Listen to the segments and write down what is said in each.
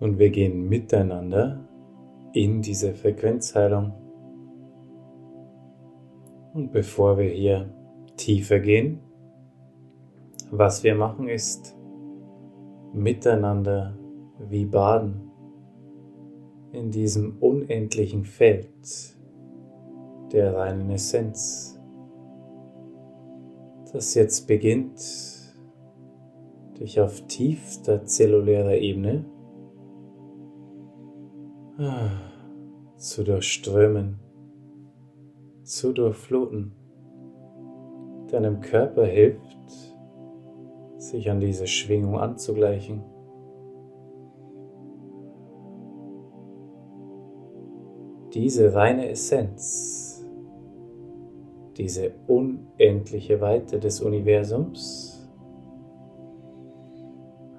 Und wir gehen miteinander in diese Frequenzheilung. Und bevor wir hier tiefer gehen, was wir machen ist miteinander wie baden in diesem unendlichen Feld der reinen Essenz, das jetzt beginnt, dich auf tiefster zellulärer Ebene zu durchströmen, zu durchfluten, deinem Körper hilft, sich an diese Schwingung anzugleichen. Diese reine Essenz, diese unendliche Weite des Universums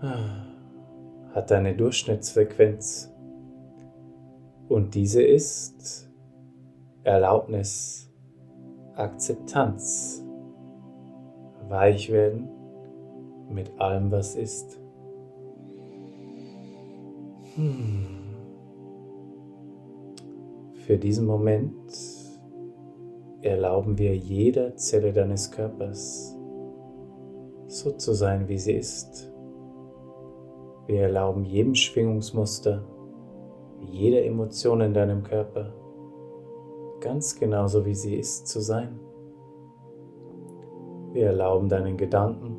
ah, hat eine Durchschnittsfrequenz und diese ist Erlaubnis, Akzeptanz, weich werden mit allem, was ist. Hm. Für diesen Moment erlauben wir jeder Zelle deines Körpers so zu sein, wie sie ist. Wir erlauben jedem Schwingungsmuster, jeder Emotion in deinem Körper, ganz genauso wie sie ist, zu sein. Wir erlauben deinen Gedanken,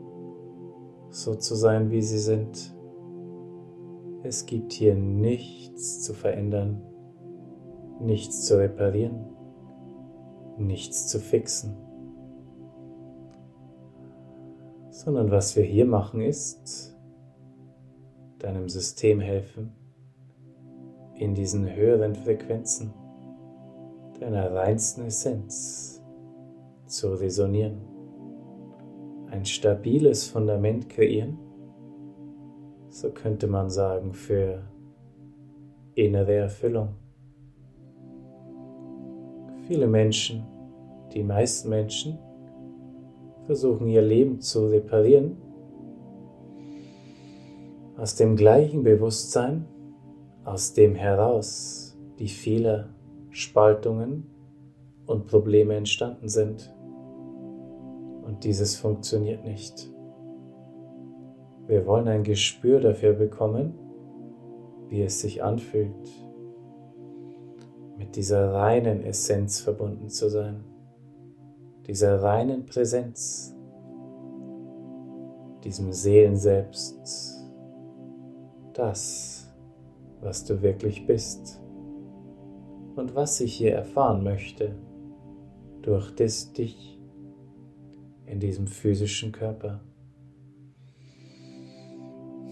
so zu sein, wie sie sind. Es gibt hier nichts zu verändern, nichts zu reparieren, nichts zu fixen, sondern was wir hier machen ist, deinem System helfen, in diesen höheren Frequenzen deiner reinsten Essenz zu resonieren ein stabiles Fundament kreieren, so könnte man sagen, für innere Erfüllung. Viele Menschen, die meisten Menschen, versuchen ihr Leben zu reparieren aus dem gleichen Bewusstsein, aus dem heraus die Fehler, Spaltungen und Probleme entstanden sind. Und dieses funktioniert nicht. Wir wollen ein Gespür dafür bekommen, wie es sich anfühlt, mit dieser reinen Essenz verbunden zu sein, dieser reinen Präsenz, diesem Seelenselbst, das, was du wirklich bist und was ich hier erfahren möchte durch das dich in diesem physischen Körper.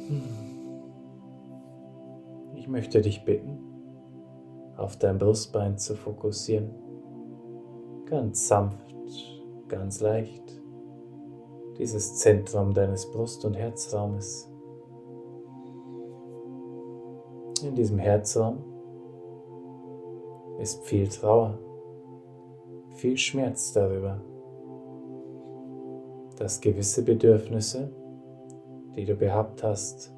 Hm. Ich möchte dich bitten, auf dein Brustbein zu fokussieren. Ganz sanft, ganz leicht. Dieses Zentrum deines Brust- und Herzraumes. In diesem Herzraum ist viel Trauer, viel Schmerz darüber dass gewisse Bedürfnisse, die du gehabt hast,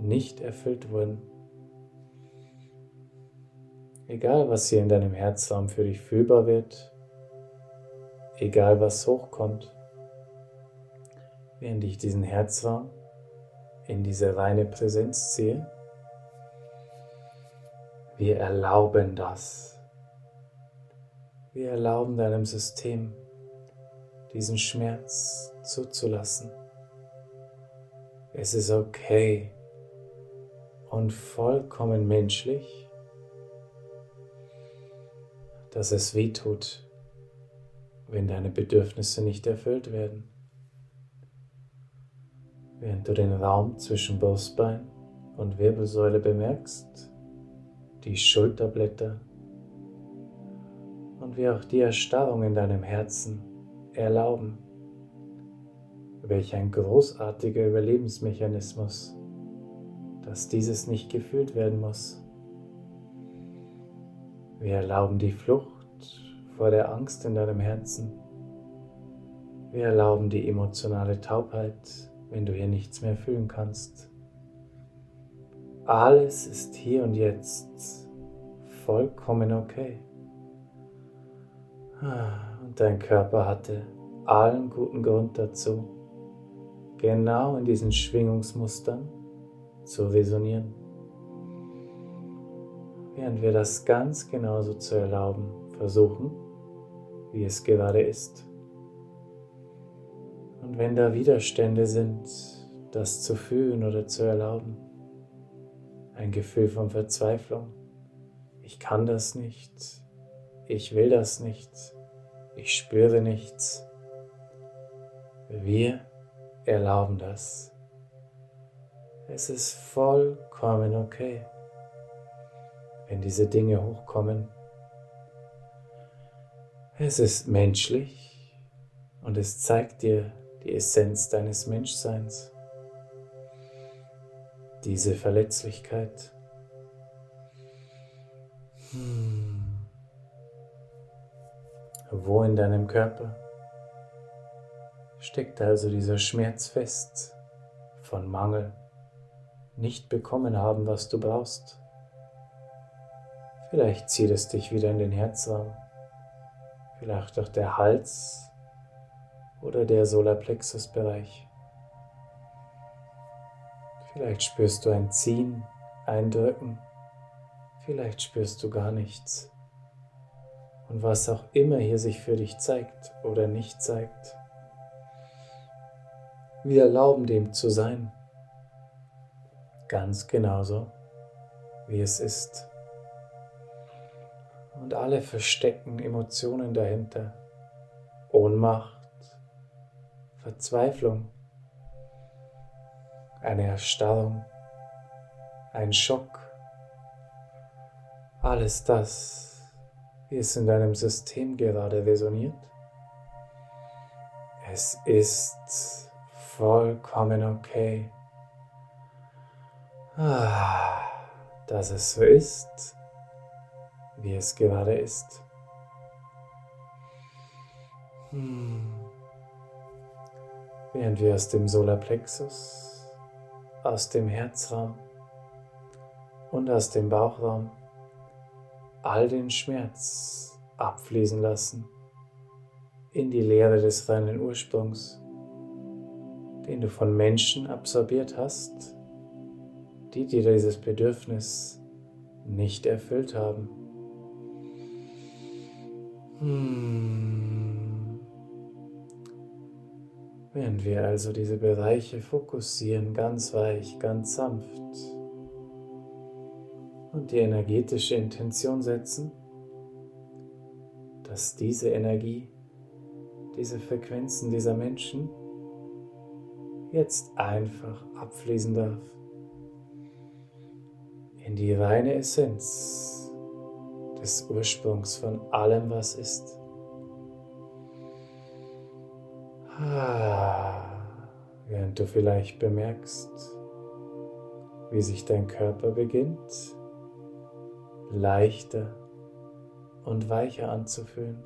nicht erfüllt wurden. Egal, was hier in deinem Herzraum für dich fühlbar wird, egal was hochkommt, während ich diesen Herzraum in diese reine Präsenz ziehe, wir erlauben das. Wir erlauben deinem System diesen Schmerz zuzulassen. Es ist okay und vollkommen menschlich, dass es weh tut, wenn deine Bedürfnisse nicht erfüllt werden. Während du den Raum zwischen Brustbein und Wirbelsäule bemerkst, die Schulterblätter und wie auch die Erstarrung in deinem Herzen erlauben. Welch ein großartiger Überlebensmechanismus, dass dieses nicht gefühlt werden muss. Wir erlauben die Flucht vor der Angst in deinem Herzen. Wir erlauben die emotionale Taubheit, wenn du hier nichts mehr fühlen kannst. Alles ist hier und jetzt vollkommen okay. Und dein Körper hatte allen guten Grund dazu, genau in diesen Schwingungsmustern zu resonieren. Während wir das ganz genauso zu erlauben versuchen, wie es gerade ist. Und wenn da Widerstände sind, das zu fühlen oder zu erlauben, ein Gefühl von Verzweiflung, ich kann das nicht, ich will das nicht, ich spüre nichts. Wir erlauben das. Es ist vollkommen okay, wenn diese Dinge hochkommen. Es ist menschlich und es zeigt dir die Essenz deines Menschseins. Diese Verletzlichkeit. Hm. Wo in deinem Körper steckt also dieser Schmerz fest von Mangel, nicht bekommen haben, was du brauchst? Vielleicht zieht es dich wieder in den Herzraum, vielleicht auch der Hals oder der Solarplexusbereich. Vielleicht spürst du ein Ziehen, ein Drücken, vielleicht spürst du gar nichts. Und was auch immer hier sich für dich zeigt oder nicht zeigt, wir erlauben dem zu sein, ganz genauso, wie es ist. Und alle versteckten Emotionen dahinter, Ohnmacht, Verzweiflung, eine Erstarrung, ein Schock, alles das, wie es in deinem System gerade resoniert. Es ist vollkommen okay, ah, dass es so ist, wie es gerade ist. Hmm während wir aus dem Solarplexus, aus dem Herzraum und aus dem Bauchraum all den Schmerz abfließen lassen in die Leere des reinen Ursprungs, den du von Menschen absorbiert hast, die dir dieses Bedürfnis nicht erfüllt haben. Hmm. Während wir also diese Bereiche fokussieren, ganz weich, ganz sanft und die energetische Intention setzen, dass diese Energie, diese Frequenzen dieser Menschen jetzt einfach abfließen darf in die reine Essenz des Ursprungs von allem, was ist. Während du vielleicht bemerkst, wie sich dein Körper beginnt, leichter und weicher anzufühlen.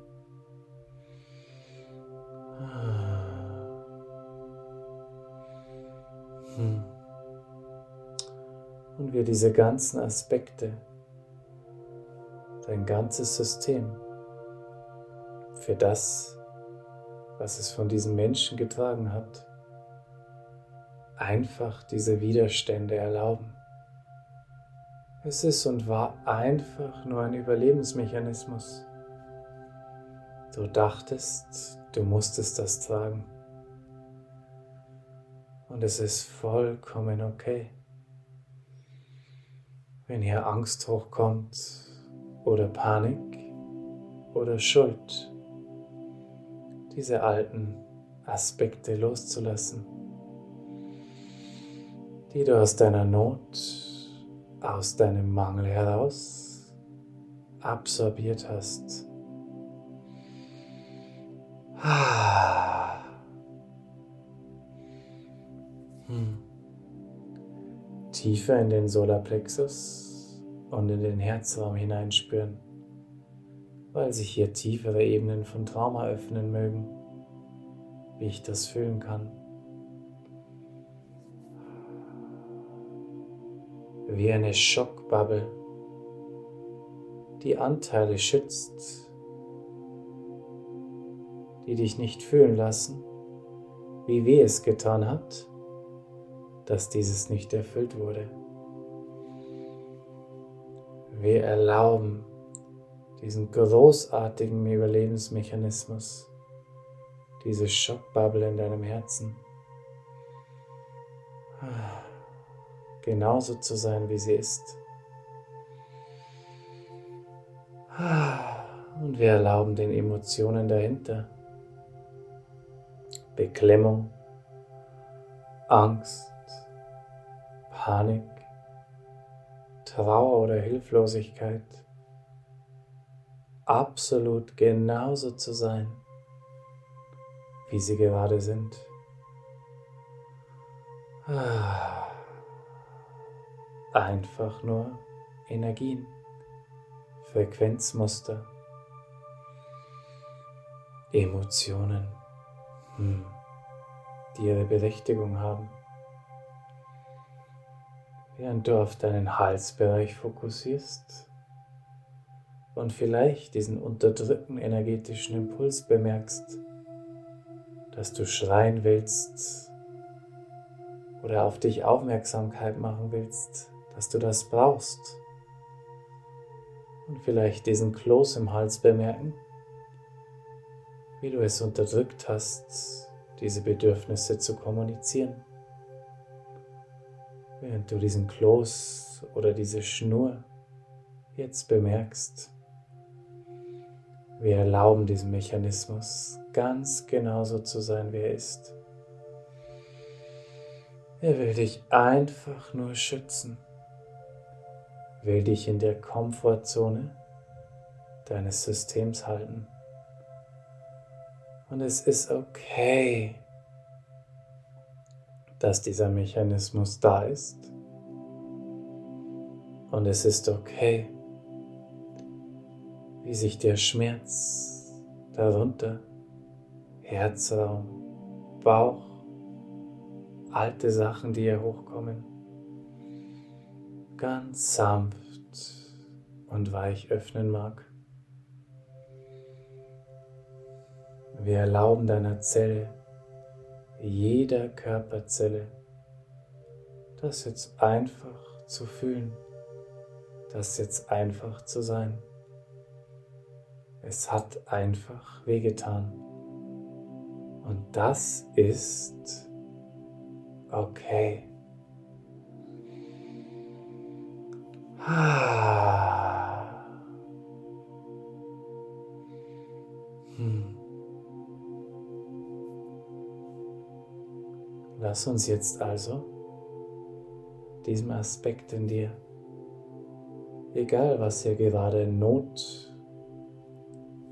Hm. Und wir diese ganzen Aspekte, dein ganzes System für das was es von diesen Menschen getragen hat, einfach diese Widerstände erlauben. Es ist und war einfach nur ein Überlebensmechanismus. Du dachtest, du musstest das tragen. Und es ist vollkommen okay. Wenn hier Angst hochkommt oder Panik oder Schuld diese alten Aspekte loszulassen, die du aus deiner Not, aus deinem Mangel heraus absorbiert hast. Hm. Tiefer in den Solarplexus und in den Herzraum hineinspüren weil sich hier tiefere Ebenen von Trauma öffnen mögen, wie ich das fühlen kann. wie eine Schockbubble, die Anteile schützt, die dich nicht fühlen lassen, wie weh es getan hat, dass dieses nicht erfüllt wurde. Wir erlauben diesen großartigen Überlebensmechanismus, diese Schockbubble in deinem Herzen, genauso zu sein, wie sie ist. Und wir erlauben den Emotionen dahinter, Beklemmung, Angst, Panik, Trauer oder Hilflosigkeit absolut genauso zu sein, wie sie gerade sind. Einfach nur Energien, Frequenzmuster, Emotionen, hm, die ihre Berechtigung haben. Während du auf deinen Halsbereich fokussierst und vielleicht diesen unterdrückten energetischen Impuls bemerkst, dass du schreien willst oder auf dich Aufmerksamkeit machen willst, dass du das brauchst. Und vielleicht diesen Kloß im Hals bemerken, wie du es unterdrückt hast, diese Bedürfnisse zu kommunizieren. Während du diesen Kloß oder diese Schnur jetzt bemerkst, wir erlauben diesem Mechanismus ganz genauso zu sein, wie er ist. Er will dich einfach nur schützen, will dich in der Komfortzone deines Systems halten. Und es ist okay, dass dieser Mechanismus da ist. Und es ist okay, wie sich der Schmerz darunter, Herzraum, Bauch, alte Sachen, die hier hochkommen, ganz sanft und weich öffnen mag. Wir erlauben deiner Zelle, jeder Körperzelle, das jetzt einfach zu fühlen, das jetzt einfach zu sein. Es hat einfach wehgetan. Und das ist okay. Hm. Lass uns jetzt also diesem Aspekt in dir, egal was hier gerade Not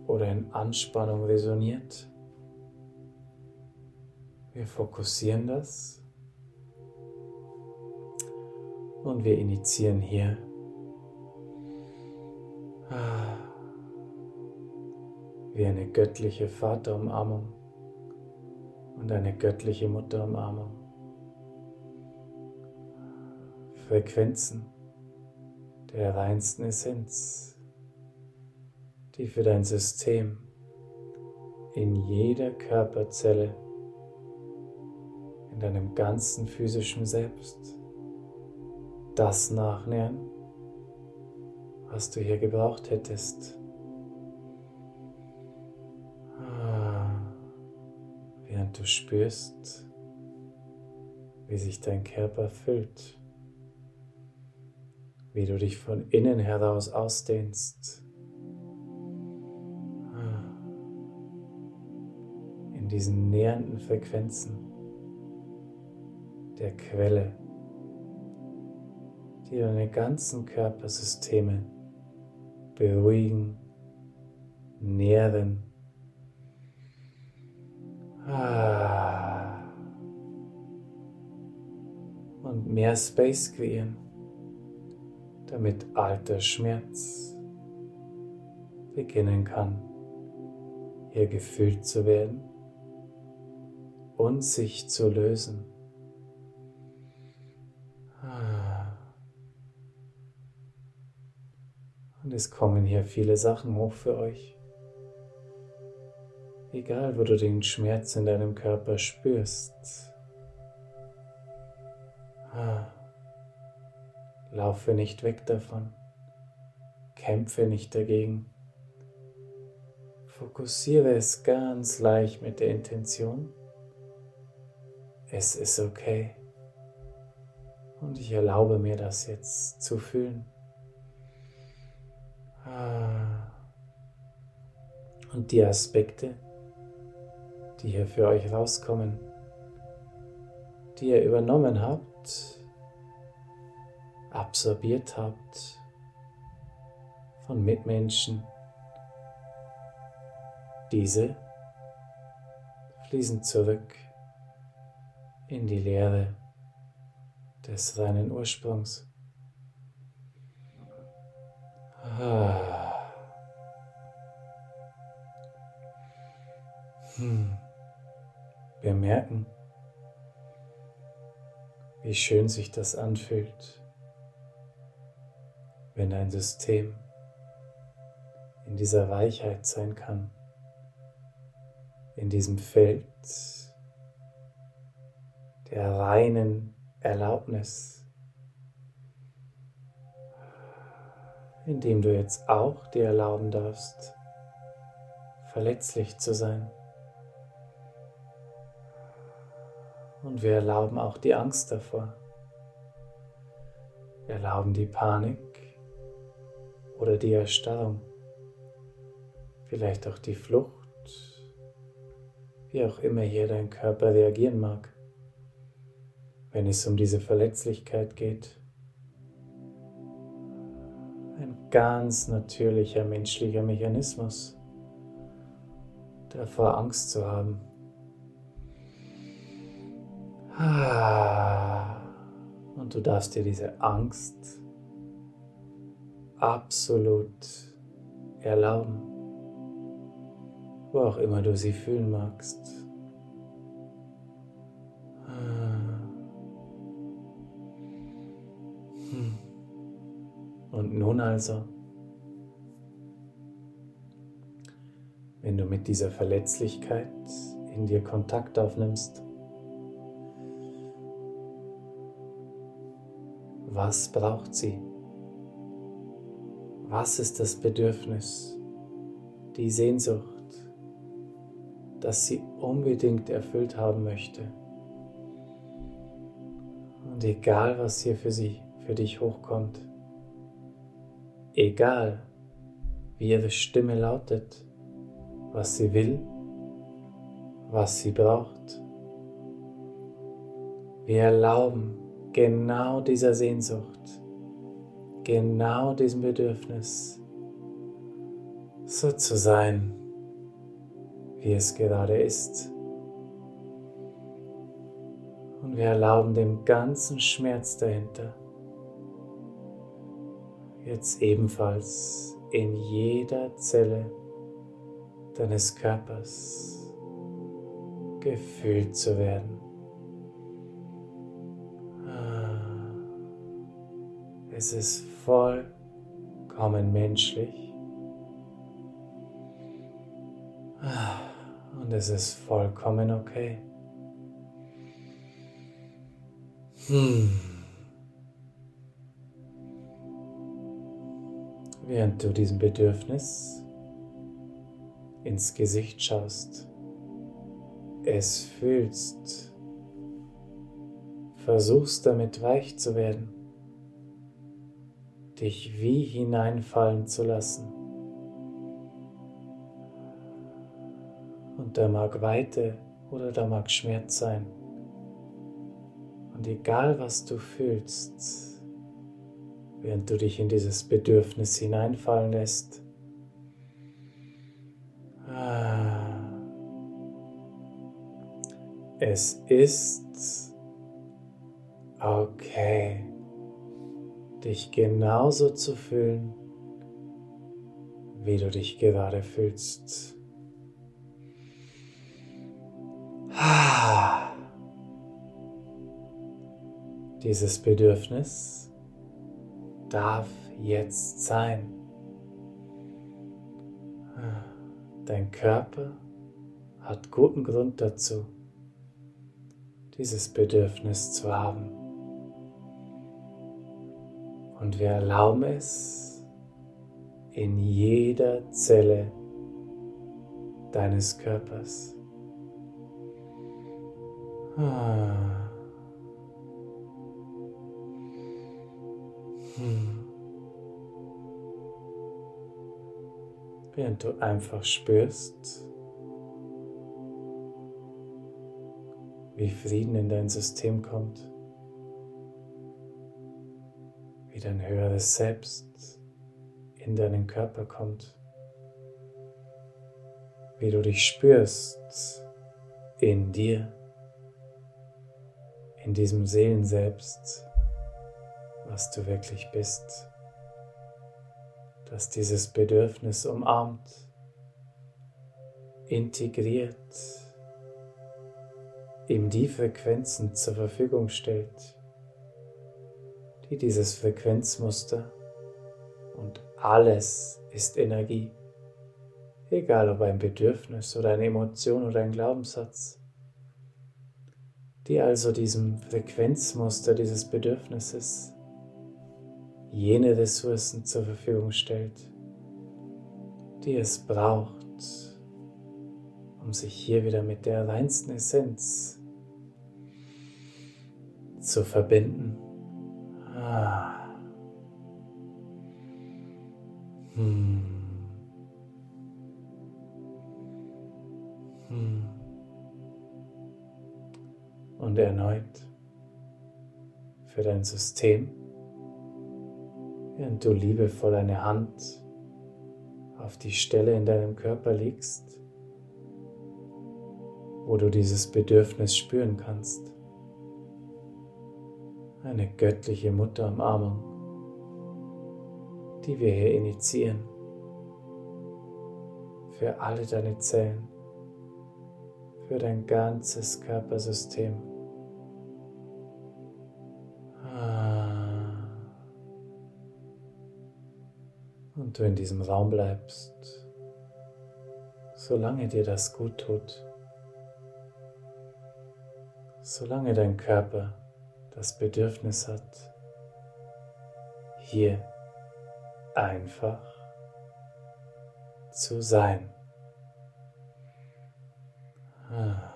oder in Anspannung resoniert. Wir fokussieren das und wir initiieren hier wie eine göttliche Vaterumarmung und eine göttliche Mutterumarmung. Frequenzen der reinsten Essenz die für dein System in jeder Körperzelle, in deinem ganzen physischen Selbst das nachnähern, was du hier gebraucht hättest. Ah, während du spürst, wie sich dein Körper füllt, wie du dich von innen heraus ausdehnst diesen nähernden Frequenzen der Quelle, die deine ganzen Körpersysteme beruhigen, nähren. Ah. Und mehr Space kreieren, damit alter Schmerz beginnen kann, hier gefüllt zu werden und sich zu lösen. Und es kommen hier viele Sachen hoch für euch. Egal, wo du den Schmerz in deinem Körper spürst. Ah. Laufe nicht weg davon. Kämpfe nicht dagegen. Fokussiere es ganz leicht mit der Intention. Es ist okay. Und ich erlaube mir das jetzt zu fühlen. Ah. Und die Aspekte, die hier für euch rauskommen, die ihr übernommen habt, absorbiert habt von Mitmenschen, diese fließen zurück in die Leere des reinen Ursprungs. Ah. Hm. Wir merken, wie schön sich das anfühlt, wenn dein System in dieser Weichheit sein kann, in diesem Feld der reinen Erlaubnis, indem du jetzt auch dir erlauben darfst, verletzlich zu sein. Und wir erlauben auch die Angst davor. Wir erlauben die Panik oder die Erstarrung, vielleicht auch die Flucht, wie auch immer hier dein Körper reagieren mag, wenn es um diese Verletzlichkeit geht. Ein ganz natürlicher menschlicher Mechanismus, davor Angst zu haben. Ah. Und du darfst dir diese Angst absolut erlauben, wo auch immer du sie fühlen magst. Nun also, wenn du mit dieser Verletzlichkeit in dir Kontakt aufnimmst, was braucht sie? Was ist das Bedürfnis, die Sehnsucht, das sie unbedingt erfüllt haben möchte? Und egal, was hier für sie, für dich hochkommt, egal, wie ihre Stimme lautet, was sie will, was sie braucht, wir erlauben genau dieser Sehnsucht, genau diesem Bedürfnis, so zu sein, wie es gerade ist. Und wir erlauben dem ganzen Schmerz dahinter, jetzt ebenfalls in jeder Zelle deines Körpers gefühlt zu werden. Es ist vollkommen menschlich. Und es ist vollkommen okay. Hm. Während du diesem Bedürfnis ins Gesicht schaust, es fühlst, versuchst damit weich zu werden dich wie hineinfallen zu lassen. Und da mag Weite oder da mag Schmerz sein. Und egal was du fühlst, während du dich in dieses Bedürfnis hineinfallen lässt, ah, es ist okay dich genauso zu fühlen, wie du dich gerade fühlst. Dieses Bedürfnis darf jetzt sein. Dein Körper hat guten Grund dazu, dieses Bedürfnis zu haben. Und wir erlauben es in jeder Zelle deines Körpers. Ah. Hm. Während du einfach spürst, wie Frieden in dein System kommt, wie dein höheres Selbst in deinen Körper kommt, wie du dich spürst in dir, in diesem Seelenselbst, was du wirklich bist, dass dieses Bedürfnis umarmt, integriert, ihm die Frequenzen zur Verfügung stellt, die dieses Frequenzmuster und alles ist Energie, egal ob ein Bedürfnis oder eine Emotion oder ein Glaubenssatz, die also diesem Frequenzmuster dieses Bedürfnisses jene Ressourcen zur Verfügung stellt, die es braucht, um sich hier wieder mit der reinsten Essenz zu verbinden. Ah. Hm. Hm. Und erneut für dein System, während du liebevoll eine Hand auf die Stelle in deinem Körper legst, wo du dieses Bedürfnis spüren kannst. Eine göttliche Mutterumarmung, die wir hier initiieren für alle deine Zellen, für dein ganzes Körpersystem. Du in diesem Raum bleibst, solange dir das gut tut solange dein Körper das Bedürfnis hat, hier einfach zu sein. Ah.